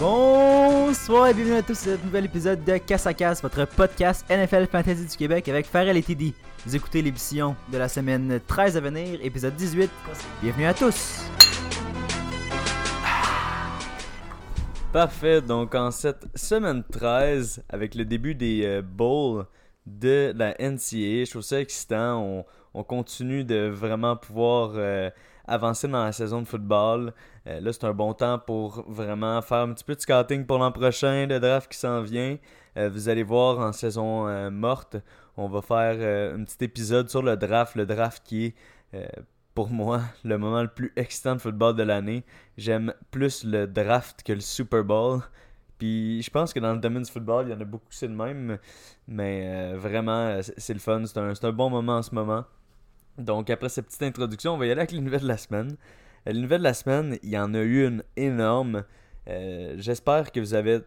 Bonsoir et bienvenue à tous à ce nouvel épisode de Casse à Casse, votre podcast NFL Fantasy du Québec avec Farrell et Teddy. Vous écoutez l'émission de la semaine 13 à venir, épisode 18. Bienvenue à tous. Parfait, donc en cette semaine 13, avec le début des euh, bowls de la NCA, je trouve ça excitant. On, on continue de vraiment pouvoir euh, avancer dans la saison de football. Euh, là, c'est un bon temps pour vraiment faire un petit peu de scouting pour l'an prochain, le draft qui s'en vient. Euh, vous allez voir en saison euh, morte, on va faire un petit épisode sur le draft. Le draft qui est, pour moi, le moment le plus excitant de football de l'année. J'aime plus le draft que le Super Bowl. Puis je pense que dans le domaine du football, il y en a beaucoup c'est le même. Mais vraiment, c'est le fun. C'est un, un bon moment en ce moment. Donc, après cette petite introduction, on va y aller avec les nouvelles de la semaine. Euh, les nouvelles de la semaine, il y en a eu une énorme. Euh, j'espère que vous avez,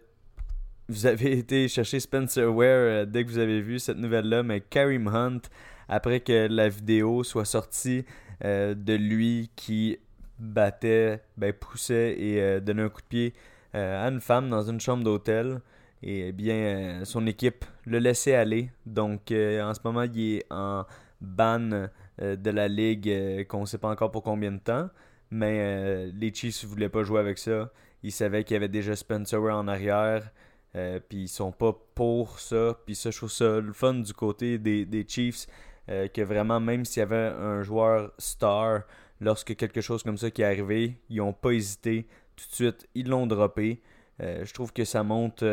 vous avez été chercher Spencer Ware euh, dès que vous avez vu cette nouvelle-là, mais Karim Hunt, après que la vidéo soit sortie de lui qui battait, ben, poussait et donnait un coup de pied à une femme dans une chambre d'hôtel, et eh bien, son équipe le laissait aller. Donc, en ce moment, il est en ban de la ligue euh, qu'on ne sait pas encore pour combien de temps. Mais euh, les Chiefs ne voulaient pas jouer avec ça. Ils savaient qu'il y avait déjà Spencer en arrière. puis ils sont pas pour ça. Puis ça, je trouve ça le fun du côté des, des Chiefs. que vraiment, même s'il y avait un joueur star, lorsque quelque chose comme ça qui est arrivé, ils n'ont pas hésité. Tout de suite, ils l'ont droppé. je trouve que ça montre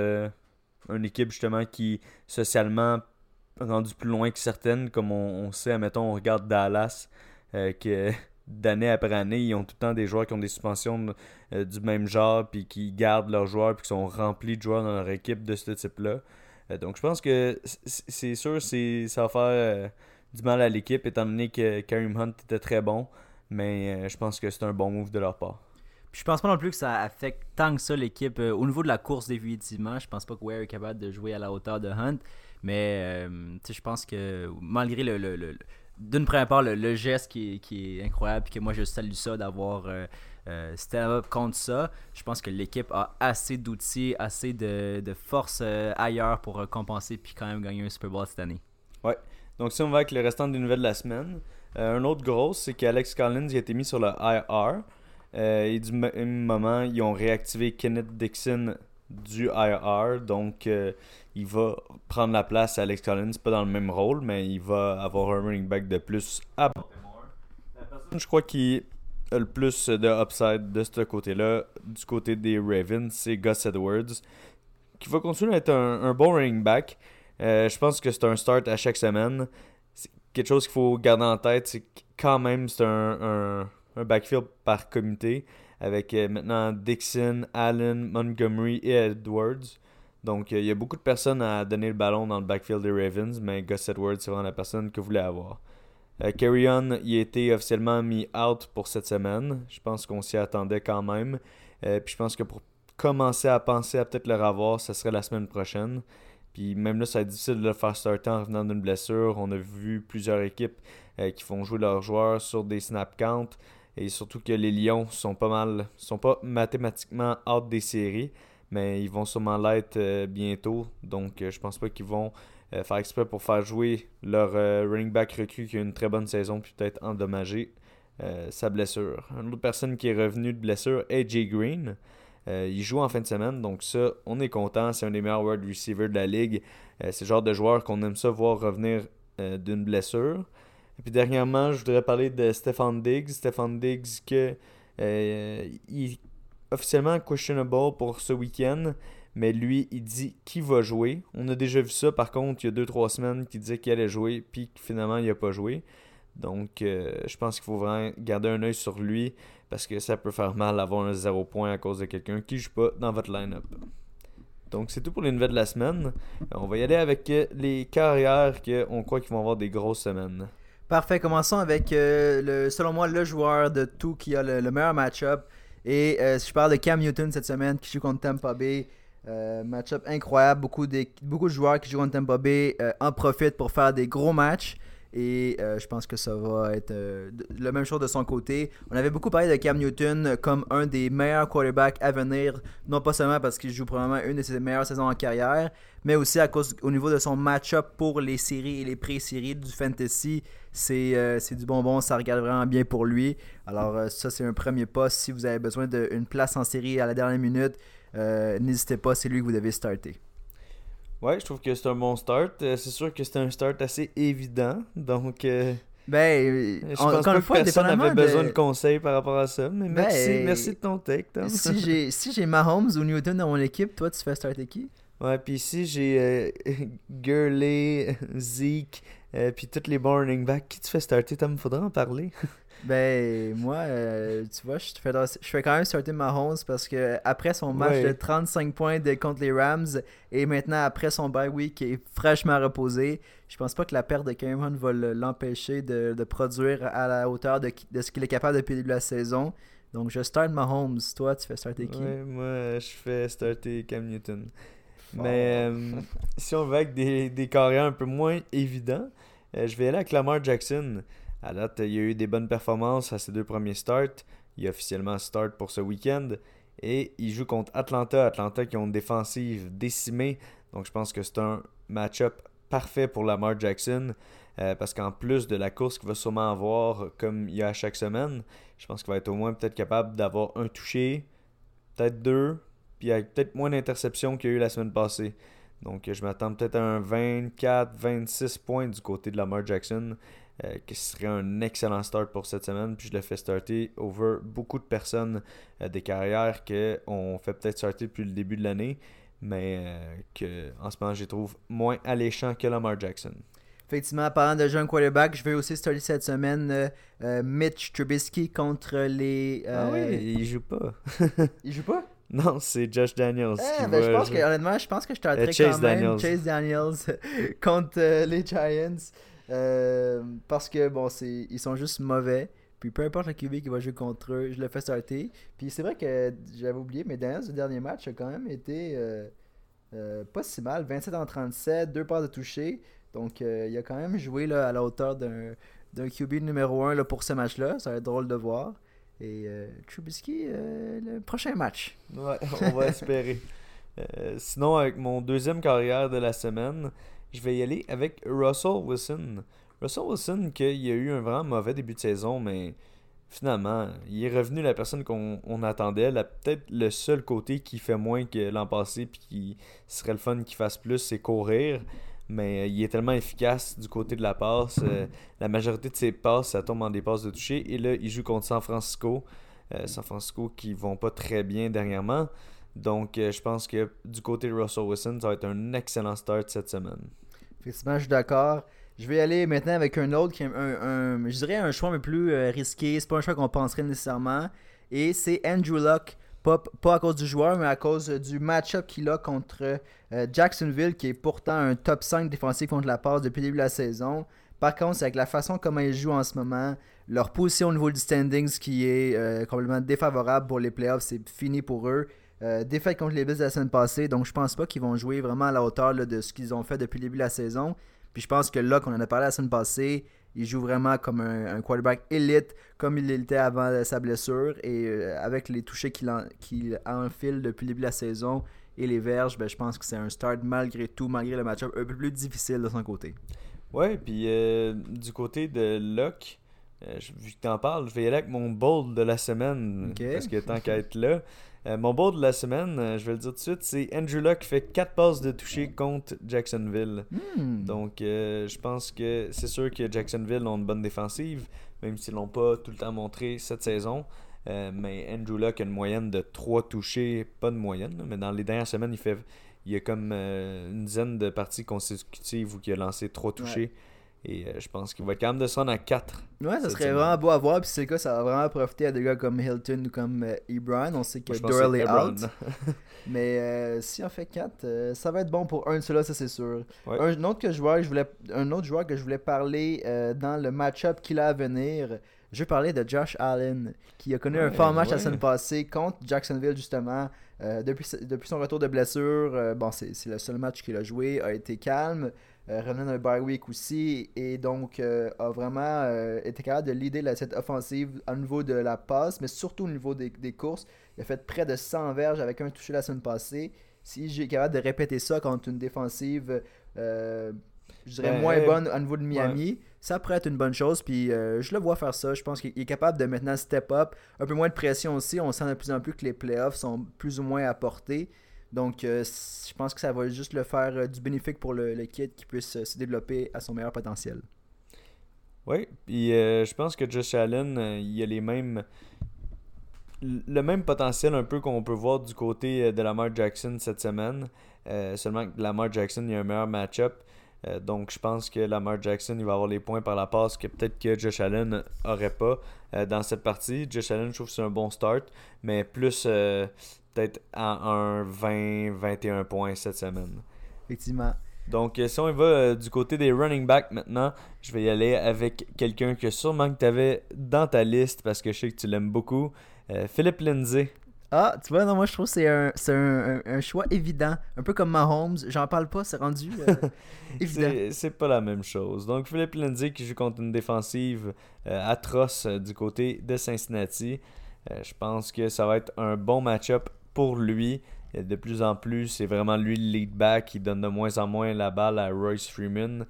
une équipe justement qui socialement rendu plus loin que certaines, comme on, sait, admettons, on regarde Dallas, euh, que d'année après année, ils ont tout le temps des joueurs qui ont des suspensions euh, du même genre, puis qui gardent leurs joueurs, puis qui sont remplis de joueurs dans leur équipe de ce type-là. Euh, donc je pense que c'est sûr, ça va faire du mal à l'équipe, étant donné que Karim Hunt était très bon, mais je pense que c'est un bon move de leur part. je pense pas non plus que ça affecte tant que ça l'équipe au niveau de la course définitivement. Je pense pas que Ware est capable de jouer à la hauteur de Hunt. Mais euh, je pense que malgré le, le, d'une première part, le, geste qui est, incroyable, et que moi je salue ça d'avoir euh, euh up contre ça, je pense que l'équipe a assez d'outils, assez de, de force ailleurs pour compenser puis quand même gagner un Super Bowl cette année. Ouais. Donc si on va avec le restant des nouvelles de la semaine, un autre gros, c'est qu'Alex Collins a été mis sur le IR. et du même moment, ils ont réactivé Kenneth Dixon du IR. Donc, euh, il va prendre la place à Alex Collins, pas dans le même rôle, mais il va avoir un running back de plus à La personne, je crois, qui a le plus de upside de ce côté-là, du côté des Ravens, c'est Gus Edwards, qui va continuer à être un, bon running back. Euh, je pense que c'est un start à chaque semaine. Quelque chose qu'il faut garder en tête, c'est quand même c'est un, un backfield par comité avec euh, maintenant Dixon, Allen, Montgomery et Edwards. Donc, euh, il y a beaucoup de personnes à donner le ballon dans le backfield des Ravens, mais Gus Edwards, c'est vraiment la personne que vous voulez avoir. Euh, Carry On, il a été officiellement mis out pour cette semaine. Je pense qu'on s'y attendait quand même. puis je pense que pour commencer à penser à peut-être le revoir, ce serait la semaine prochaine. Puis même là, ça va être difficile de le faire starter en revenant d'une blessure. On a vu plusieurs équipes qui font jouer leurs joueurs sur des snap counts. Et surtout que les Lions sont pas mal, sont pas mathématiquement hâte des séries, mais ils vont sûrement l'être euh, bientôt. Donc euh, je pense pas qu'ils vont euh, faire exprès pour faire jouer leur running back recru qui a une très bonne saison puis peut-être endommager sa blessure. Une autre personne qui est revenue de blessure, AJ Green. il joue en fin de semaine, donc ça, on est content. C'est un des meilleurs wide receivers de la ligue. c'est le genre de joueur qu'on aime ça voir revenir d'une blessure. Et puis dernièrement, je voudrais parler de Stefan Diggs. Stefan Diggs que euh, il est officiellement questionable pour ce week-end. Mais lui, il dit qu'il va jouer. On a déjà vu ça, par contre, il y a 2-3 semaines, qu'il disait qu'il allait jouer, puis finalement, il n'a pas joué. Donc, euh, je pense qu'il faut vraiment garder un œil sur lui, parce que ça peut faire mal d'avoir un 0 point à cause de quelqu'un qui ne joue pas dans votre line-up. Donc, c'est tout pour les nouvelles de la semaine. On va y aller avec les carrières qu'on croit qu'ils vont avoir des grosses semaines. Parfait, commençons avec, euh, selon moi, le joueur de tout qui a le, meilleur match-up. Et euh, si je parle de Cam Newton cette semaine qui joue contre Tampa Bay, euh, match-up incroyable. Beaucoup de, beaucoup de joueurs qui jouent contre Tampa Bay en profitent pour faire des gros matchs. Et euh, je pense que ça va être euh, la même chose de son côté. On avait beaucoup parlé de Cam Newton comme un des meilleurs quarterbacks à venir, non pas seulement parce qu'il joue probablement une de ses meilleures saisons en carrière, mais aussi à cause au niveau de son match-up pour les séries et les pré-séries du fantasy. C'est euh, du bonbon, ça regarde vraiment bien pour lui. Alors euh, ça, c'est un premier pas. Si vous avez besoin d'une place en série à la dernière minute, n'hésitez pas, c'est lui que vous devez starter. Ouais, je trouve que c'est un bon start. Euh, c'est sûr que c'est un start assez évident. Donc, euh, Ben, je en- pense encore une fois, personne dépendamment avait besoin de de- conseils par rapport à ça. Mais merci, Ben, merci de ton Tom. si j'ai si j'ai Mahomes ou Newton dans mon équipe, toi, tu fais starter qui? Ouais, puis ici, j'ai euh, Gurley, Zeke, euh, puis tous les bons running backs. Qui tu fais starter, Tom? Faudra en parler. Ben, moi, euh, tu vois, je fais, je fais quand même starter Mahomes parce que après son match Ouais. de 35 points de, contre les Rams et maintenant après son bye week qui est fraîchement reposé, je pense pas que la perte de Cameron va le- l'empêcher de, de produire à la hauteur de, de ce qu'il est capable depuis le début de la saison. Donc, je start Mahomes. Toi, tu fais starter qui? Ouais, moi, je fais starter Cam Newton. Fort. Mais euh, si on va avec des, des carrières un peu moins évidents, euh, je vais aller avec Lamar Jackson. À date, il y a eu des bonnes performances à ses deux premiers starts. Il est officiellement start pour ce week-end. Et il joue contre Atlanta. Atlanta qui ont une défensive décimée. Donc je pense que c'est un match-up parfait pour Lamar Jackson. euh, parce qu'en plus de la course qu'il va sûrement avoir comme il y a chaque semaine, je pense qu'il va être au moins peut-être capable d'avoir un touché, peut-être deux, puis avec peut-être moins d'interceptions qu'il y a eu la semaine passée. Donc je m'attends peut-être à un 24-26 points du côté de Lamar Jackson, euh, qui serait un excellent start pour cette semaine. Puis je le fais starter over beaucoup de personnes euh, des carrières qu'on fait peut-être starter depuis le début de l'année, mais euh, que en ce moment je trouve moins alléchants que Lamar Jackson. Effectivement, parlant de jeune quarterback, je vais aussi starter cette semaine euh, Mitch Trubisky contre les. Ah oui, il joue pas. Il joue pas? Non, c'est Josh Daniels. Eh, qui ben, je pense que, honnêtement, je pense que je Chase quand même Daniels. Chase Daniels contre les Giants. Euh, parce que, bon, c'est ils sont juste mauvais. Puis peu importe le QB qui va jouer contre eux, je le fais starter. Puis c'est vrai que j'avais oublié, mais Daniels, le dernier match, a quand même été euh, euh, pas si mal. 27 en 37, deux passes de toucher. Donc il a quand même joué là, à la hauteur d'un QB numéro 1 là, pour ce match-là. Ça va être drôle de voir. Et Trubisky, euh, le prochain match. Ouais, on va espérer. Sinon, avec mon deuxième carrière de la semaine, je vais y aller avec Russell Wilson. Russell Wilson, qu'il a eu un vraiment mauvais début de saison, mais finalement, il est revenu la personne qu'on on attendait. Peut-être le seul côté qui fait moins que l'an passé, puis qui serait le fun qu'il fasse plus, c'est courir. Mais euh, il est tellement efficace du côté de la passe. euh, la majorité de ses passes, ça tombe en des passes de toucher. Et là, il joue contre San Francisco. Euh, San Francisco qui vont pas très bien dernièrement. Donc, euh, je pense que du côté de Russell Wilson, ça va être un excellent start cette semaine. Effectivement, je suis d'accord. Je vais aller maintenant avec un autre qui est un, je dirais un choix un peu plus euh, risqué. C'est pas un choix qu'on penserait nécessairement. Et c'est Andrew Luck. Pas, pas à cause du joueur, mais à cause du match-up qu'il a contre euh, Jacksonville, qui est pourtant un top 5 défensif contre la passe depuis le début de la saison. Par contre, avec la façon comment ils jouent en ce moment, leur position au niveau du standings qui est complètement défavorable pour les playoffs, c'est fini pour eux. Euh, défaite contre les Bills la semaine passée, donc je pense pas qu'ils vont jouer vraiment à la hauteur là, de ce qu'ils ont fait depuis le début de la saison. Puis je pense que là, qu'on en a parlé la semaine passée, il joue vraiment comme un, un quarterback élite, comme il l'était avant sa blessure. Et euh, avec les touchés qu'il en- enfile depuis le début de la saison et les verges, ben, je pense que c'est un start malgré tout, malgré le match-up un peu plus difficile de son côté. Ouais, puis euh, du côté de Locke, vu que t'en parles, je vais y aller avec mon bold de la semaine. Ok. Parce que tant qu'à être là. Euh, mon bold de la semaine, euh, je vais le dire tout de suite, c'est Andrew Luck qui fait 4 passes de toucher contre Jacksonville. Hmm. Donc, euh, je pense que c'est sûr que Jacksonville ont une bonne défensive, même s'ils l'ont pas tout le temps montré cette saison. Mais Andrew Luck a une moyenne de 3 touchés, pas de moyenne, mais dans les dernières semaines, il fait il y a comme une dizaine de parties consécutives où il a lancé 3 touchés. Et euh, je pense qu'il va être capable de se rendre à 4. Ouais, ça serait semaine. vraiment beau à voir. Puis c'est le cas, ça va vraiment profiter à des gars comme Hilton ou comme euh, Ebron. On sait que Moi, Doyle est out. Mais euh, si on fait 4, ça va être bon pour un de ceux-là, ça c'est sûr. Ouais. Un, autre que je vois, je voulais, un autre joueur que je voulais parler dans le match-up qu'il a à venir, je vais parler de Josh Allen, qui a connu un fort match la semaine passée contre Jacksonville justement. Depuis, depuis son retour de blessure, bon, c'est c'est le seul match qu'il a joué, a été calme. Euh, revenant d'un bye week aussi, et donc euh, a vraiment euh, été capable de leader la, cette offensive au niveau de la passe, mais surtout au niveau des, des courses. Il a fait près de 100 verges avec un touché la semaine passée. Si j'ai capable de répéter ça contre une défensive, euh, je dirais Ben, moins bonne au niveau de Miami, ça pourrait être une bonne chose. Puis je le vois faire ça. Je pense qu'il est capable de maintenant step up. Un peu moins de pression aussi. On sent de plus en plus que les playoffs sont plus ou moins à portée. Donc euh, je pense que ça va juste le faire euh, du bénéfique pour le, le qui puisse euh, se développer à son meilleur potentiel. Oui, puis je pense que Josh Allen, il a les mêmes. Le même potentiel un peu qu'on peut voir du côté de Lamar Jackson cette semaine. Seulement que Lamar Jackson, il a un meilleur match-up. Donc je pense que Lamar Jackson, il va avoir les points par la passe que peut-être que Josh Allen aurait pas dans cette partie. Josh Allen, je trouve que c'est un bon start, mais plus peut-être à un 20-21 points cette semaine. Effectivement. Donc, euh, si on y va euh, du côté des running backs maintenant, je vais y aller avec quelqu'un que sûrement que tu avais dans ta liste parce que je sais que tu l'aimes beaucoup. Euh, Philippe Lindsay. Ah, tu vois, non, moi je trouve que c'est un, un, un- choix évident. Un peu comme Mahomes. J'en parle pas, c'est rendu euh, évident. C'est pas la même chose. Donc, Philippe Lindsay qui joue contre une défensive atroce du côté de Cincinnati. Je pense que ça va être un bon match-up pour lui. De plus en plus, c'est vraiment lui le lead back qui donne de moins en moins la balle à Royce Freeman.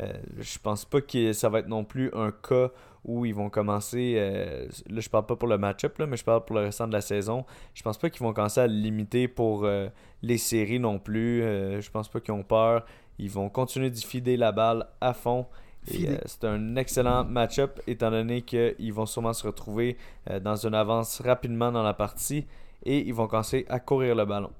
Euh, je pense pas que ça va être non plus un cas où ils vont commencer. euh, là, je parle pas pour le match-up, mais je parle pour le restant de la saison. Je pense pas qu'ils vont commencer à le limiter pour euh, les séries non plus. Euh, je pense pas qu'ils ont peur. Ils vont continuer d'y fider la balle à fond. Euh, c'est un excellent match-up étant donné qu'ils vont sûrement se retrouver euh, dans une avance rapidement dans la partie et ils vont commencer à courir le ballon.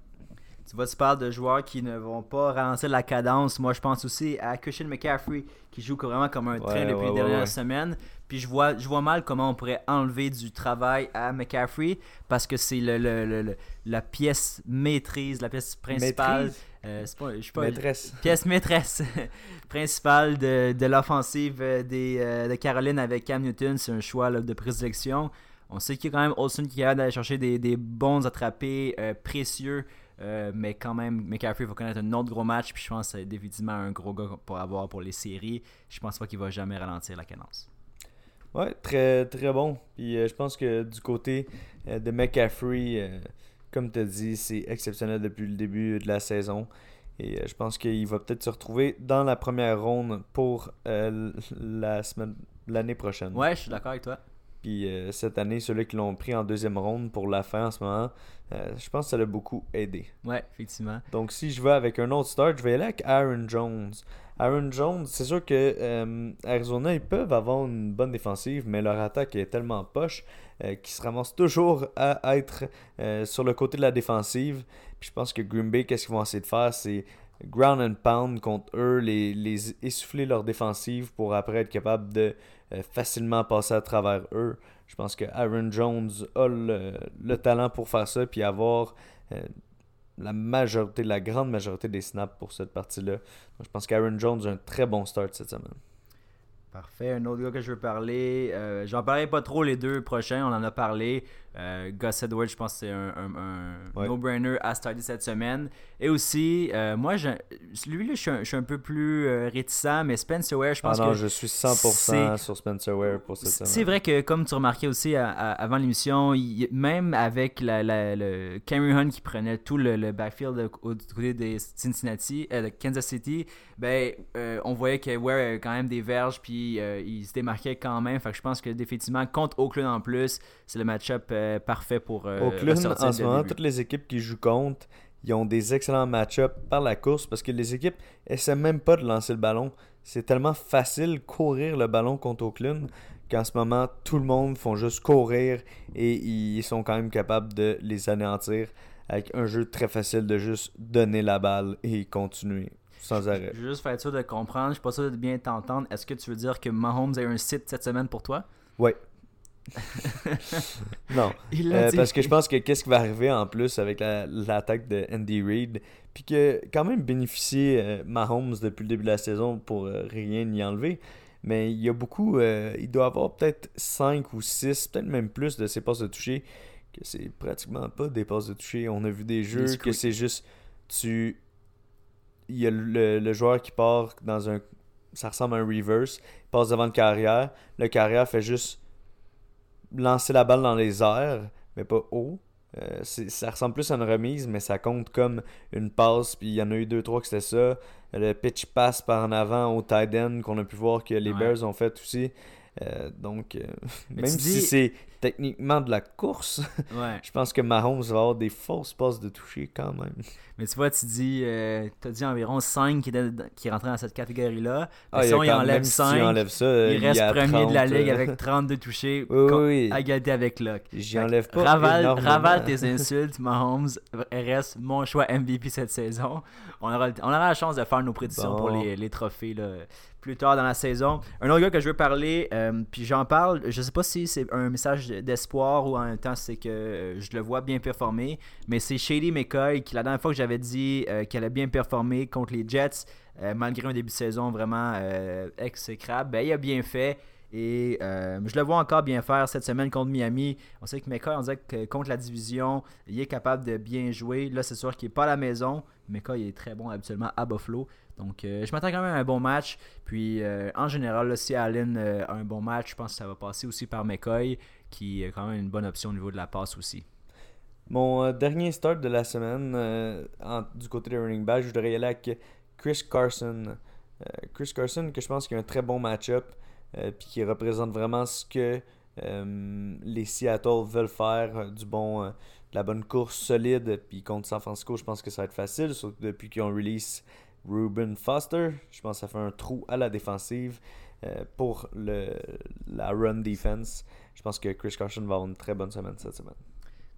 Tu vois, tu parles de joueurs qui ne vont pas ralentir la cadence. Moi, je pense aussi à Christian McCaffrey qui joue vraiment comme un train Ouais, depuis ouais, les dernières ouais. semaines. Puis je vois, je vois mal comment on pourrait enlever du travail à McCaffrey parce que c'est le, le- le- le- la pièce maîtrise, la pièce principale. Euh, pas, je pas, maîtresse. pièce maîtresse principale de, de l'offensive euh, des, euh, de Caroline avec Cam Newton. C'est un choix là, de présélection. On sait qu'il y a quand même Olsen qui capable d'aller chercher des, des bons attrapés euh, précieux. euh, mais quand même, McCaffrey va connaître un autre gros match. Puis je pense que c'est définitivement un gros gars pour avoir pour les séries. Je pense pas qu'il va jamais ralentir la cadence. Ouais, très, très bon. Puis euh, je pense que du côté euh, de McCaffrey, comme tu as dit, c'est exceptionnel depuis le début de la saison. Et je pense qu'il va peut-être se retrouver dans la première ronde pour la semaine l'année prochaine. Ouais, je suis d'accord avec toi. Puis euh, cette année, ceux-là qui l'ont pris en deuxième ronde pour la fin en ce moment, euh, je pense que ça l'a beaucoup aidé. Ouais, effectivement. Donc si je vais avec un autre start, je vais aller avec Aaron Jones. Aaron Jones, c'est sûr que euh, Arizona, ils peuvent avoir une bonne défensive, mais leur attaque est tellement poche qu'ils se ramassent toujours à être sur le côté de la défensive. Puis je pense que Green Bay, qu'est-ce qu'ils vont essayer de faire, c'est ground and pound contre eux, les, les essouffler leur défensive pour après être capable de facilement passer à travers eux. Je pense que Aaron Jones a le, le talent pour faire ça, puis avoir euh, la majorité, la grande majorité des snaps pour cette partie-là. Je pense qu'Aaron Jones a un très bon start cette semaine. Parfait. Un autre gars que je veux parler. euh, J'en parlerai pas trop les deux prochains. On en a parlé. Euh, Gus Edwards, je pense que c'est un, un- un Ouais. no-brainer à starter cette semaine. Et aussi, euh, moi, je- lui, là, je suis un, je suis un peu plus euh, réticent, mais Spencer Ware, je Ah pense non, que je suis 100% sur Spencer Ware pour cette c'est semaine. vrai que, comme tu remarquais aussi à- à- avant l'émission, même avec la, la- le Cameron Hunt qui prenait tout le, le backfield au- côté des Cincinnati, euh, de Kansas City, ben, on voyait que Ware avait quand même des verges, puis il se démarquait quand même. Fait que je pense que définitivement, contre Oakland en plus, c'est le match-up euh, parfait pour euh, Oakland, en ce moment, début. toutes les équipes qui jouent contre, ils ont des excellents match-ups par la course parce que les équipes essaient même pas de lancer le ballon. C'est tellement facile courir le ballon contre Oakland qu'en ce moment, tout le monde font juste courir et ils sont quand même capables de les anéantir avec un jeu très facile de juste donner la balle et continuer sans arrêt. Je veux juste faire sûr de comprendre, je suis pas sûr de bien t'entendre. Est-ce que tu veux dire que Mahomes a eu un site cette semaine pour toi? Ouais. non. Euh, parce que je pense que qu'est-ce qui va arriver en plus avec la- l'attaque de Andy Reid, puis que quand même bénéficié euh, Mahomes depuis le début de la saison pour euh, rien y enlever, mais il y a beaucoup, il doit avoir peut-être 5 ou 6, peut-être même plus de ses passes de toucher, que c'est pratiquement pas des passes de toucher. On a vu des jeux que c'est juste tu il y a le, le joueur qui part dans un. Ça ressemble à un reverse. Il passe devant le carrière. Le carrière fait juste lancer la balle dans les airs, mais pas haut. Euh, c'est- ça ressemble plus à une remise, mais ça compte comme une passe. Puis il y en a eu deux, trois que c'était ça. Le pitch passe par en avant au tight end qu'on a pu voir que les Ouais. Bears ont fait aussi. Euh, donc, euh, même si dis- c'est techniquement de la course, Ouais. je pense que Mahomes va avoir des fausses passes de toucher quand même. Mais tu vois, tu dis, euh, t'as dit environ 5 qui, étaient dans- qui rentraient dans cette catégorie-là. Ah, Mais il enlève même si tu 5, enlèves ça, euh, il reste premier de la 30, ligue euh, avec 32 touchés, Oui, oui, à égalité avec Locke. J'y enlève pas. Ravale, tes insultes, Mahomes reste mon choix MVP cette saison. On aura, on aura la chance de faire nos prédictions Bon. pour les, les trophées là, plus tard dans la saison. Un autre gars que je veux parler, euh, puis j'en parle, je sais pas si c'est un message d'espoir ou en même temps c'est que euh, je le vois bien performer, mais c'est Shady McCoy qui la dernière fois que j'avais dit euh, qu'elle a bien performé contre les Jets, malgré un début de saison vraiment exécrable, ben, il a bien fait. Et euh, je le vois encore bien faire cette semaine contre Miami. On sait que McCoy, on dirait que contre la division, il est capable de bien jouer. Là, c'est sûr qu'il n'est pas à la maison. McCoy il est très bon habituellement à Buffalo. Donc, euh, je m'attends quand même à un bon match. Puis, euh, en général, si Allen a un bon match, je pense que ça va passer aussi par McCoy, qui est quand même une bonne option au niveau de la passe aussi. Mon dernier start de la semaine, du côté des running back, je voudrais y aller avec Chris Carson. Chris Carson, que je pense qu'il a un très bon match-up, puis qui représente vraiment ce que euh, les Seattle veulent faire, euh, du bon, euh, de la bonne course solide, puis contre San Francisco, je pense que ça va être facile, surtout depuis qu'ils ont release Ruben Foster. Je pense que ça fait un trou à la défensive euh, pour la run defense. Je pense que Chris Carson va avoir une très bonne semaine cette semaine.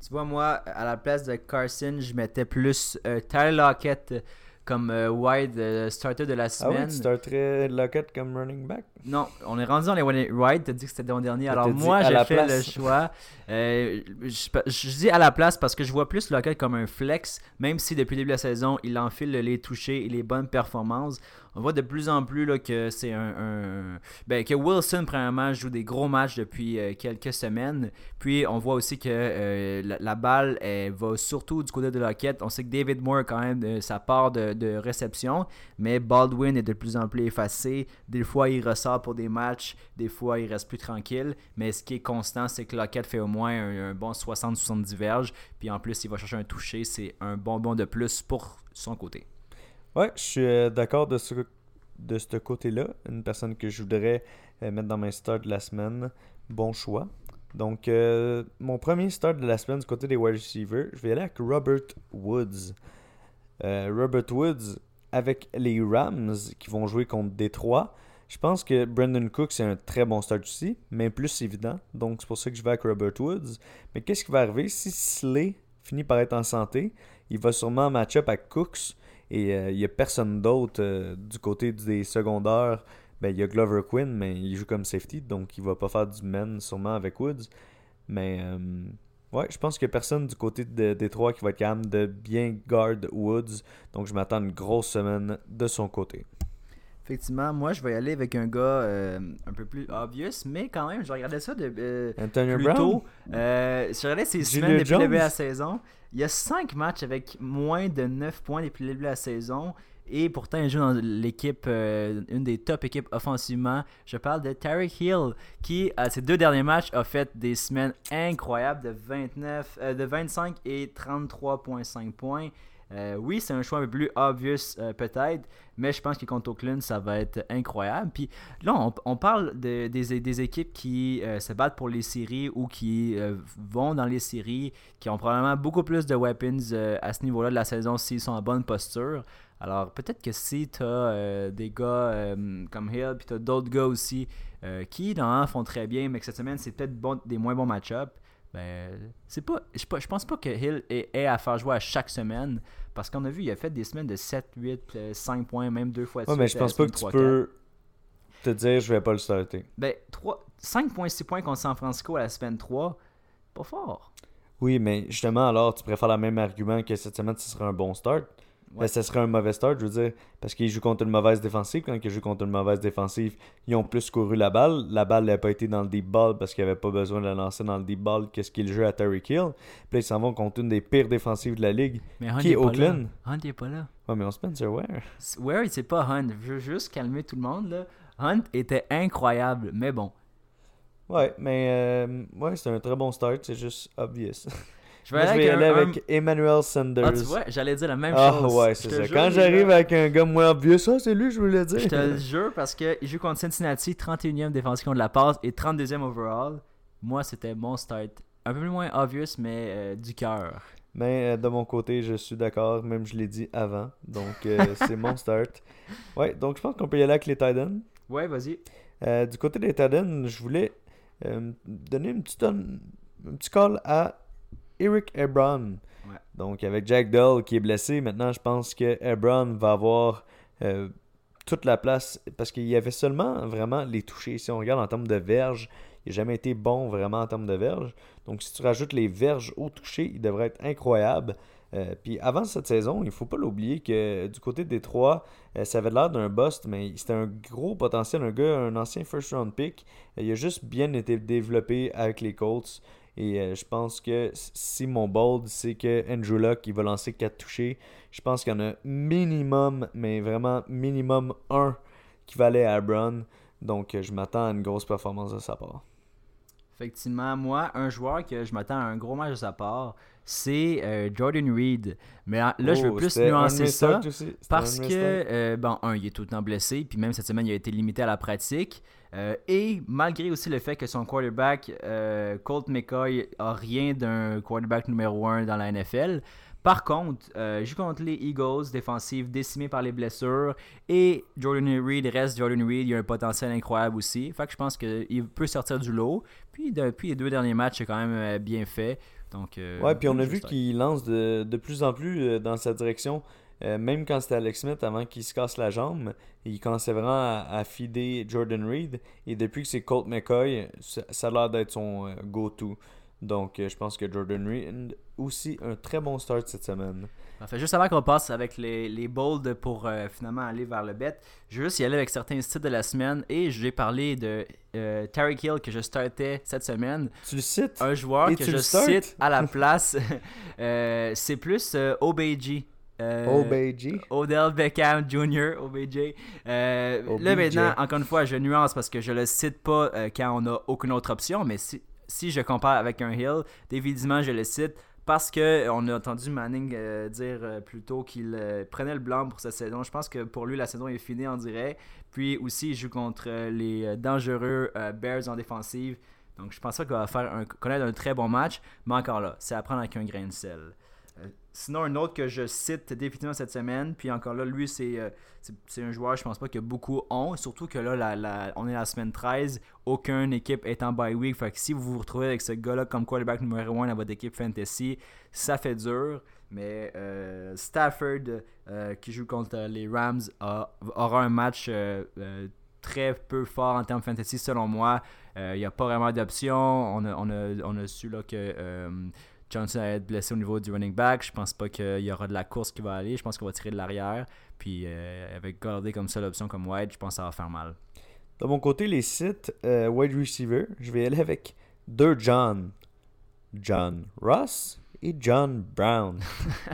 Tu vois, moi, à la place de Carson, je mettais plus euh, Tyler Lockett comme euh, wide euh, starter de la Ah semaine. oui, tu starterais Lockett comme running back? Non, on est rendu dans les wide. T'as dit que c'était ton dernier. Alors moi, j'ai fait le choix. Euh, je, je dis à la place parce que je vois plus Lockett comme un flex, même si depuis le début de la saison, il enfile les touchés et les bonnes performances. On voit de plus en plus là, que c'est un, ben, que Wilson premièrement joue des gros matchs depuis euh, quelques semaines. Puis on voit aussi que euh, la, balle va surtout du côté de Lockett. On sait que David Moore quand même sa part de, de réception, mais Baldwin est de plus en plus effacé. Des fois il ressort pour des matchs, des fois il reste plus tranquille. Mais ce qui est constant, c'est que Lockett fait au moins un, un bon 60-70 verges. Puis en plus, il va chercher un toucher. C'est un bonbon de plus pour son côté. Ouais, je suis euh, d'accord de ce, de ce côté-là. Une personne que je voudrais euh, mettre dans mes starts de la semaine. Bon choix. Donc, euh, mon premier start de la semaine du côté des wide receivers, je vais aller avec Robert Woods. Robert Woods avec les Rams qui vont jouer contre Détroit. Je pense que Brandon Cook, c'est un très bon start aussi, mais plus évident. Donc, c'est pour ça que je vais avec Robert Woods. Mais qu'est-ce qui va arriver si Slay finit par être en santé? Il va sûrement match-up avec Cooks. Et euh, il n'y a personne d'autre euh, du côté des secondaires. Ben, il y a Glover Quinn, mais il joue comme safety, donc il va pas faire du men sûrement avec Woods. Mais euh, ouais, je pense qu'il n'y a personne du côté de Détroit qui va être capable de bien guard Woods. Donc je m'attends une grosse semaine de son côté. Effectivement, moi je vais y aller avec un gars euh, un peu plus obvious, mais quand même, je regardais ça de, euh, Antonio plus Brown? tôt. Euh, je regardais ses semaines depuis le début de la saison. Il y a 5 matchs avec moins de 9 points depuis le début de la saison. Et pourtant, il joue dans l'équipe, euh, une des top équipes offensivement. Je parle de Tarek Hill, qui, à ses deux derniers matchs, a fait des semaines incroyables de, 29, euh, de 25 et 33,5 points. Euh, oui, c'est un choix un peu plus obvious euh, peut-être, mais je pense que contre Oakland, ça va être incroyable. Puis là, on, parle de- des, équipes qui euh, se battent pour les séries ou qui vont dans les séries, qui ont probablement beaucoup plus de weapons à ce niveau-là de la saison s'ils sont en bonne posture. Alors peut-être que si tu as des gars comme Hill, puis tu as d'autres gars aussi qui, normalement, font très bien, mais que cette semaine, c'est peut-être des moins bons match-ups, ben, c'est pas, je, je pense pas que Hill ait, ait à faire jouer à chaque semaine. Parce qu'on a vu, il a fait des semaines de 7, 8, euh, 5 points, même deux fois Ouais, mais je pense euh, pas que tu 3, peux te dire je vais pas le starter. Ben, 3, 5.6 points contre San Francisco à la semaine 3, pas fort. Oui, mais justement, alors tu préfères le même argument que cette semaine ce sera un bon start? Ben, ça serait un mauvais start, je veux dire, parce qu'il joue contre une mauvaise défensive. Quand il joue contre une mauvaise défensive, ils ont plus couru la balle. La balle n'a pas été dans le deep ball parce qu'il n'y avait pas besoin de la lancer dans le deep ball qu'est-ce qu'il joue à Terry Kill. Puis ils s'en vont contre une des pires défensives de la ligue. Mais Hunt Qui est est pas là. Oakland? Hunt est pas là. Ouais, mais on Spencer Ware. Where c'est pas Hunt. Je veux juste calmer tout le monde là. Hunt était incroyable, mais bon. Ouais, mais euh, ouais, c'est un très bon start, c'est juste obvious. Je Moi, vais je aller vais avec, un- Emmanuel Sanders. Ah, tu vois, j'allais dire la même Ah chose. ouais, Je c'est ça. jure, Quand j'arrive avec un gars moins obvious, ça, c'est lui, je voulais dire. Je te le jure parce qu'il joue contre Cincinnati, 31e défense contre la passe et 32e overall. Moi, c'était mon start. Un peu plus moins obvious, mais euh, du cœur. Mais euh, de mon côté, je suis d'accord, même je l'ai dit avant. Donc, euh, c'est mon start. Ouais, donc je pense qu'on peut y aller avec les Titans. Ouais, vas-y. Du côté des Titans, je voulais donner une petite, un petit call à Eric Ebron. Ouais. Donc, avec Jack Doll qui est blessé, maintenant, je pense que Ebron va avoir euh, toute la place parce qu'il y avait seulement vraiment les touchés. Si on regarde en termes de verges, il n'a jamais été bon vraiment en termes de verges. Donc, si tu rajoutes les verges au toucher, il devrait être incroyable. Euh, puis avant cette saison, il faut pas l'oublier que du côté des trois, euh, ça avait l'air d'un bust, mais c'était un gros potentiel, un gars, un ancien first round pick. Euh, il a juste bien été développé avec les Colts. Et euh, je pense que si mon bold, c'est que Andrew Luck, il va lancer 4 touchés, je pense qu'il y en a minimum, mais vraiment minimum 1 qui va aller à Brown. Donc euh, je m'attends à une grosse performance de sa part. Effectivement, moi, un joueur que je m'attends à un gros match de sa part, c'est euh, Jordan Reed. Mais euh, là, je veux Oh, plus nuancer ça. Parce que, euh, bon, un, il est tout le temps blessé, puis même cette semaine, il a été limité à la pratique. Euh, et malgré aussi le fait que son quarterback, euh, Colt McCoy, a rien d'un quarterback numéro 1 dans la NFL. Par contre, euh, joue contre les Eagles, défensive décimée par les blessures. Et Jordan Reed reste Jordan Reed, il a un potentiel incroyable aussi. Fait que je pense qu'il peut sortir du lot. Puis depuis les deux derniers matchs, c'est quand même euh, bien fait. Donc, Ouais, puis on a vu qu'il lance de, de plus en plus dans sa direction. Euh, même quand c'était Alex Smith avant qu'il se casse la jambe, il commençait vraiment à, à feeder Jordan Reed. Et depuis que c'est Colt McCoy, ça, ça a l'air d'être son euh, go-to. Donc euh, je pense que Jordan Reed aussi un très bon start cette semaine. Parfait. Juste avant qu'on passe avec les, les bolds pour finalement aller vers le bet, je veux juste y aller avec certains styles de la semaine et je vais parler de euh, Terry Hill que je startais cette semaine. Tu le cites? Un joueur Et que je cite à la place, euh, c'est plus euh. Euh, OBJ. Odell Beckham Jr., OBJ. Euh, Là maintenant, encore une fois, je nuance parce que je le cite pas euh, quand on n'a aucune autre option, mais si, si je compare avec un Hill, évidemment, je le cite parce que on a entendu Manning euh, dire euh, plus tôt qu'il euh, prenait le blanc pour cette saison. Je pense que pour lui, la saison est finie, on dirait. Puis aussi, il joue contre euh, les euh, dangereux euh, Bears en défensive. Donc, je pense pas qu'il va faire un, connaître un très bon match, mais encore là, c'est à prendre avec un grain de sel. Sinon, un autre que je cite définitivement cette semaine, puis encore là, lui, c'est euh, un joueur, je pense pas que beaucoup ont, surtout que là, la, la- on est à la semaine 13, aucune équipe est en bye week, fait que si vous vous retrouvez avec ce gars-là comme quarterback numéro 1 dans votre équipe fantasy, ça fait dur, mais euh, Stafford, euh, qui joue contre les Rams, aura un match très peu fort en termes fantasy selon moi. Il n'y a pas vraiment d'option. On a, on, a, on a su là, que Johnson allait être blessé au niveau du running back. Je pense pas qu'il y aura de la course qui va aller. Je pense qu'on va tirer de l'arrière. Puis euh, avec Golladay comme seule option comme wide, je pense que ça va faire mal. De mon côté, les sites euh, wide receiver, je vais aller avec deux John. John Ross et John Brown.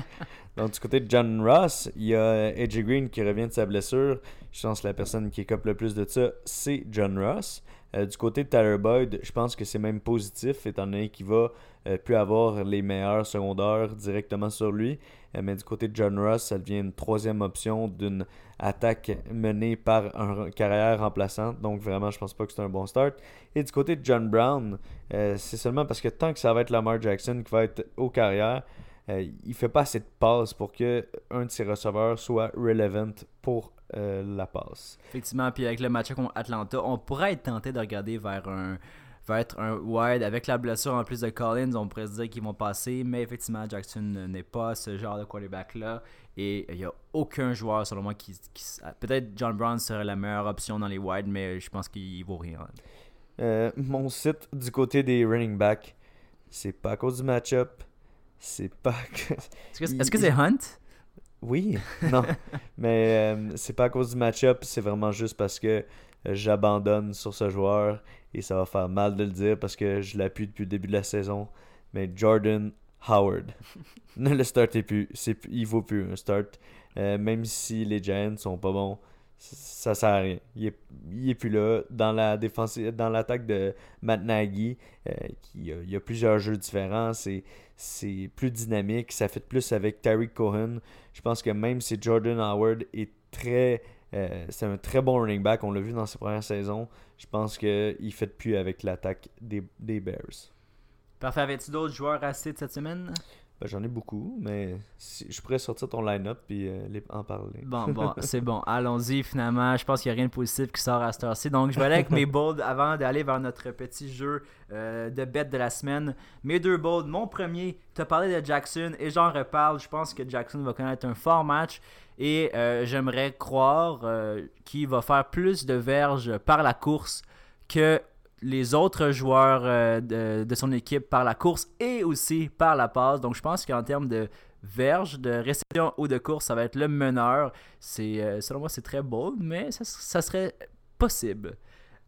Donc, du côté de John Ross, il y a AJ Green qui revient de sa blessure. Je pense que la personne qui écope le plus de ça, c'est John Ross. Euh, du côté de Tyler Boyd, je pense que c'est même positif, étant donné qu'il va euh, plus avoir les meilleurs secondaires directement sur lui. Euh, mais du côté de John Ross, ça devient une troisième option d'une attaque menée par un carrière remplaçant. Donc vraiment, je pense pas que c'est un bon start. Et du côté de John Brown, c'est seulement parce que tant que ça va être Lamar Jackson qui va être au carrière, euh, il fait pas assez de passes pour que un de ses receveurs soit relevant pour euh, la passe. Effectivement, puis avec le match contre Atlanta, on pourrait être tenté de regarder vers un vers être un wide avec la blessure en plus de Collins, on pourrait se dire qu'ils vont passer, mais effectivement Jackson n'est pas ce genre de quarterback là et il n'y a aucun joueur selon moi qui, qui- peut-être John Brown serait la meilleure option dans les wide, mais je pense qu'il vaut rien. Euh, mon site du côté des running backs, c'est pas à cause du match-up, c'est pas. que- Est-ce que c'est Hunt? Oui, non. Mais euh, c'est pas à cause du match-up, c'est vraiment juste parce que euh, j'abandonne sur ce joueur et ça va faire mal de le dire parce que je l'appuie depuis le début de la saison. Mais Jordan Howard, ne le startez plus. C'est, il vaut plus un start. Euh, même si les Giants sont pas bons, ça sert à rien. Il est, plus là. Dans la défense, dans l'attaque de Matt Nagy, euh, il y a- plusieurs jeux différents. C'est, c'est plus dynamique. Ça fait plus avec Tariq Cohen. Je pense que même si Jordan Howard est très. euh, c'est un très bon running back, on l'a vu dans ses premières saisons. Je pense qu'il fait plus avec l'attaque des, Bears. Parfait. Avais-tu d'autres joueurs à de cette semaine? Ben, J'en ai beaucoup, mais si- je pourrais sortir ton line-up et euh, en parler. Bon, bon, c'est bon. Allons-y, finalement. Je pense qu'il n'y a rien de positif qui sort à cette heure-ci. Donc, je vais aller avec mes bolds avant d'aller vers notre petit jeu euh, de bête de la semaine. Mes deux bolds. Mon premier, tu as parlé de Jackson et j'en reparle. Je pense que Jackson va connaître un fort match et euh, j'aimerais croire qu'il va faire plus de verges par la course que les autres joueurs euh, de, son équipe par la course et aussi par la passe. Donc, je pense qu'en termes de verge, de réception ou de course, ça va être le meneur. C'est, euh, selon moi, c'est très bold, mais ça, serait possible.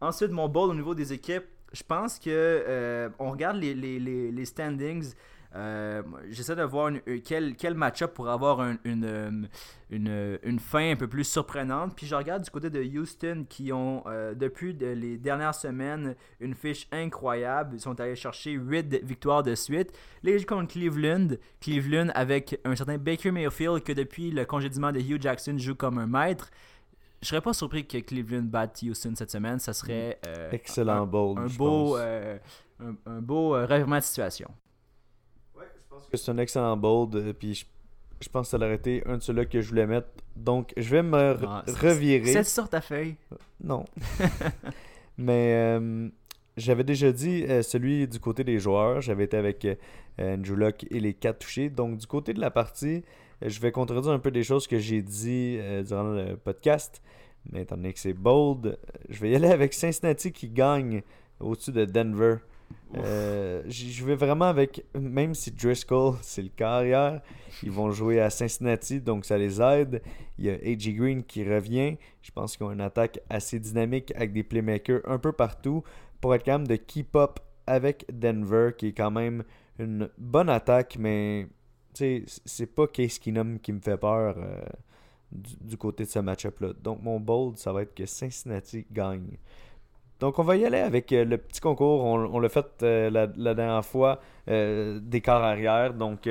Ensuite, mon bold au niveau des équipes, je pense que euh, on regarde les standings. Euh, J'essaie de voir une- euh, quel, quel match-up pour avoir un- une, euh, une, une fin un peu plus surprenante. Puis je regarde du côté de Houston qui ont, euh, depuis de- les dernières semaines, une fiche incroyable. Ils sont allés chercher 8 victoires de suite. Les contre Cleveland. Cleveland avec un certain Baker Mayfield que depuis le congédiement de Hugh Jackson joue comme un maître. Je serais pas surpris que Cleveland batte Houston cette semaine. Ça serait euh, Excellent un, beau, euh, un, un beau revirement de situation. Que c'est un excellent bold. euh, Puis je, je pense que ça aurait été un de ceux-là que je voulais mettre. Donc je vais me Ah, revirer. C'est sur ta feuille. Non. Mais euh, j'avais déjà dit euh, celui du côté des joueurs. J'avais été avec euh, Andrew Luck et les quatre touchés. Donc du côté de la partie, euh, je vais contredire un peu des choses que j'ai dit euh, durant le podcast. Mais étant donné que c'est bold, euh, je vais y aller avec Cincinnati qui gagne au-dessus de Denver. Euh, je vais vraiment avec, même si Driscoll, c'est le carrière, ils vont jouer à Cincinnati, donc ça les aide. Il y a A.J. Green qui revient. Je pense qu'ils ont une attaque assez dynamique avec des playmakers un peu partout pour être capable de keep up avec Denver, qui est quand même une bonne attaque, mais c'est pas Case Keenum qui me fait peur euh, du, du côté de ce match-up-là. Donc mon bold, ça va être que Cincinnati gagne. Donc on va y aller avec euh, le petit concours. On, on l'a fait euh, la, dernière fois euh, des quarts arrière. Donc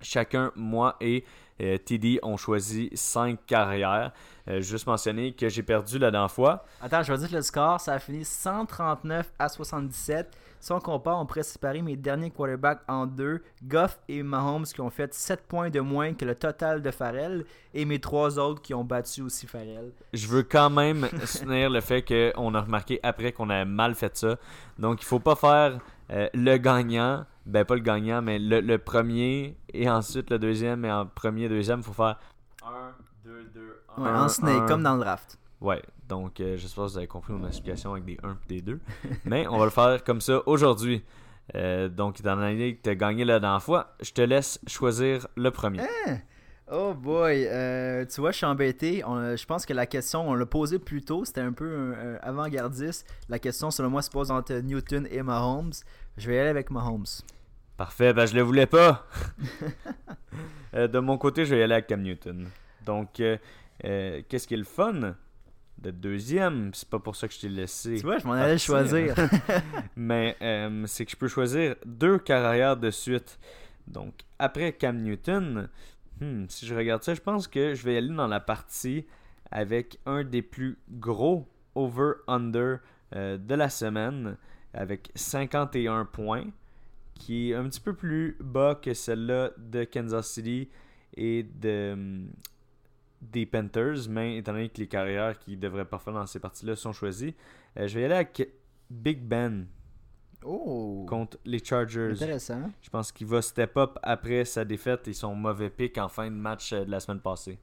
chacun, moi et euh, TD, ont choisi 5 carrières. Juste mentionner que j'ai perdu la dernière fois. Attends, je vais dire le score, ça a fini 139 à 77. Si on compare, on pourrait séparer mes derniers quarterbacks en deux. Goff et Mahomes qui ont fait 7 points de moins que le total de Farrell. Et mes trois autres qui ont battu aussi Farrell. Je veux quand même soutenir le fait qu'on a remarqué après qu'on a mal fait ça. Donc, il faut pas faire euh, le gagnant. Ben, pas le gagnant, mais le, le premier et ensuite le deuxième. Et en premier, deuxième, il faut faire 1, 2, 2, 1. Ouais, en snake, comme dans le draft. Ouais, donc euh, j'espère que vous avez compris mon explication avec des 1 et des 2. Mais on va le faire comme ça aujourd'hui. Euh, donc, étant donné que tu as gagné la dernière fois, je te laisse choisir le premier. Oh boy, euh, tu vois, je suis embêté. On- je pense que la question, on l'a posée plus tôt, c'était un peu avant-gardiste. La question, selon moi, se pose entre Newton et Mahomes. Je vais y aller avec Mahomes. Parfait, ben je le voulais pas. De mon côté, je vais y aller avec Cam Newton. Donc, qu'est-ce qui est le fun? D'être deuxième C'est pas pour ça que je t'ai laissé. Tu vois, je m'en allais choisir. Mais euh, c'est que je peux choisir deux carrières de suite. Donc, après Cam Newton, hmm, si je regarde ça, je pense que je vais aller dans la partie avec un des plus gros over-under euh, de la semaine, avec 51 points, qui est un petit peu plus bas que celle-là de Kansas City et de, hum, des Panthers, mais étant donné que les carrières qui devraient parfois dans ces parties-là sont choisies, euh, je vais y aller avec Big Ben Oh, contre les Chargers. intéressant. Je pense qu'il va step up après sa défaite et son mauvais pick en fin de match euh, de la semaine passée.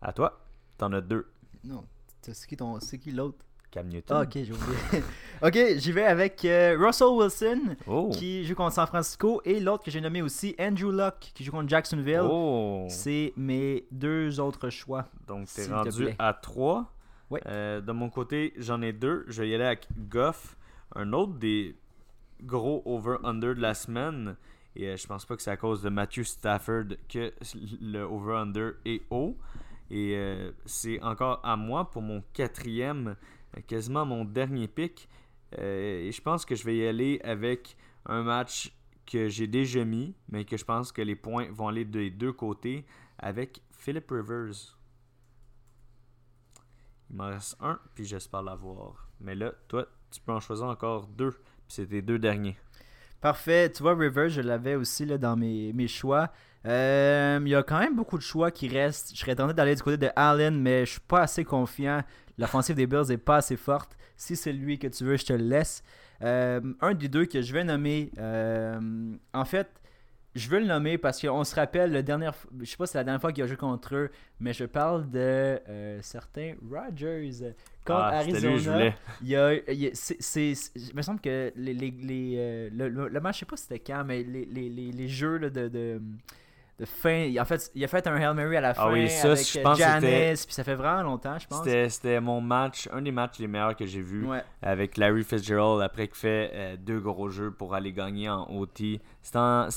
À toi, t'en as deux. Non, c'est qui, ton... qui l'autre? Cam Newton. Ah, ok, j'ai oublié. ok, j'y vais avec euh, Russell Wilson, Oh. qui joue contre San Francisco, et l'autre que j'ai nommé aussi, Andrew Luck, qui joue contre Jacksonville. Oh. C'est mes deux autres choix. Donc, t'es rendu plaît. à 3. Ouais. de mon côté, j'en ai deux. Je vais y aller avec Goff, un autre des gros over-under de la semaine. Et euh, je pense pas que c'est à cause de Matthew Stafford que le over-under est haut. Et euh, c'est encore à moi pour mon quatrième, euh, quasiment mon dernier pick. Euh, et je pense que je vais y aller avec un match que j'ai déjà mis, mais que je pense que les points vont aller des deux côtés avec Philip Rivers. Il m'en reste un, puis j'espère l'avoir. Mais là, toi, tu peux en choisir encore deux. Puis c'est tes deux derniers. Parfait. Tu vois, Rivers, je l'avais aussi dans mes, mes choix. Euh, Il y a quand même beaucoup de choix qui restent. Je serais tenté d'aller du côté de Allen, mais je suis pas assez confiant. L'offensive des Bills n'est pas assez forte. Si c'est lui que tu veux, je te le laisse. Euh, un des deux que je vais nommer, euh, en fait, je veux le nommer parce qu'on se rappelle, le dernier, je sais pas si c'est la dernière fois qu'il a joué contre eux, mais je parle de euh, certains Rodgers contre Ah, Arizona. lui je voulais. Il y a, il y a- me semble que les, les, les, le, match, je sais pas c'était quand, mais les, les, les, les jeux là, de, de, de fin, il a, fait, il a fait un Hail Mary à la fin Ah oui, ça, avec je euh, pense Janice, puis ça fait vraiment longtemps, je pense. C'était c'était mon match, un des matchs les meilleurs que j'ai vu Ouais. avec Larry Fitzgerald après qu'il fait euh, deux gros jeux pour aller gagner en OT. C'était en,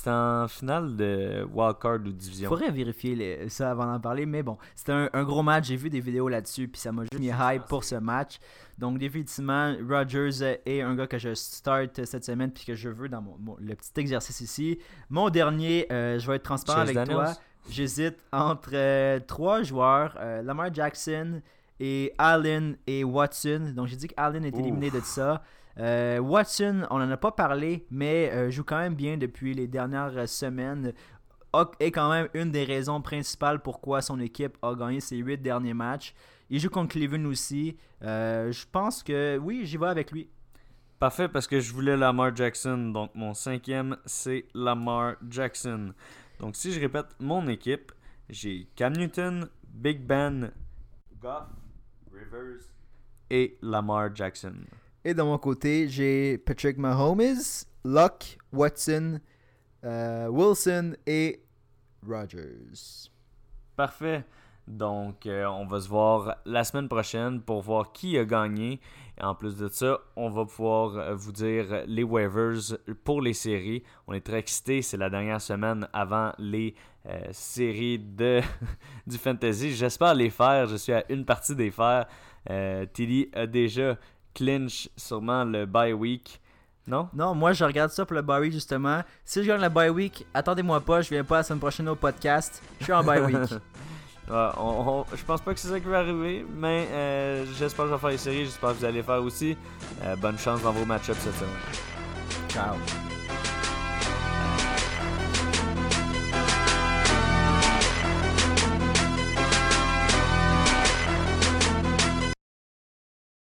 en finale de wildcard ou division. faudrait vérifier les- ça avant d'en parler, mais bon, c'était un, un gros match. J'ai vu des vidéos là-dessus, puis ça m'a juste mis hype pour ce match. Donc, définitivement, Rodgers est un gars que je start cette semaine, puis que je veux dans mon, mon- le petit exercice ici. Mon dernier, euh, je vais être transparent Chase avec Daniels. toi. J'hésite entre euh, trois joueurs euh, Lamar Jackson et Allen et Watson. Donc, j'ai dit que Allen est éliminé de ça. Euh, Watson, on n'en a pas parlé, mais euh, joue quand même bien depuis les dernières euh, semaines. Est quand même une des raisons principales pourquoi son équipe a gagné ses huit derniers matchs. Il joue contre Cleveland aussi. Je pense que oui, j'y vais avec lui. Parfait, parce que je voulais Lamar Jackson. Donc, mon cinquième, c'est Lamar Jackson. Donc, si je répète mon équipe, j'ai Cam Newton, Big Ben, Goff, Rivers et Lamar Jackson. Et de mon côté, j'ai Patrick Mahomes, Luck, Watson, euh, Wilson et Rodgers. Parfait. Donc, euh, on va se voir la semaine prochaine pour voir qui a gagné. Et en plus de ça, on va pouvoir euh, vous dire les waivers pour les séries. On est très excités. C'est la dernière semaine avant les séries de, du fantasy. J'espère les faire. Je suis à une partie des faire. Tilly a déjà clinch sûrement le bye week. Non? Non, moi je regarde ça pour le bye week justement. Si je gagne le bye week, attendez-moi pas, je viens pas la semaine prochaine au podcast. Je suis en bye week. Ouais, on- on- je pense pas que c'est ça qui va arriver, mais euh, j'espère que je vais faire les séries, j'espère que vous allez faire aussi. Euh, bonne chance dans vos match-ups cette semaine. Ciao.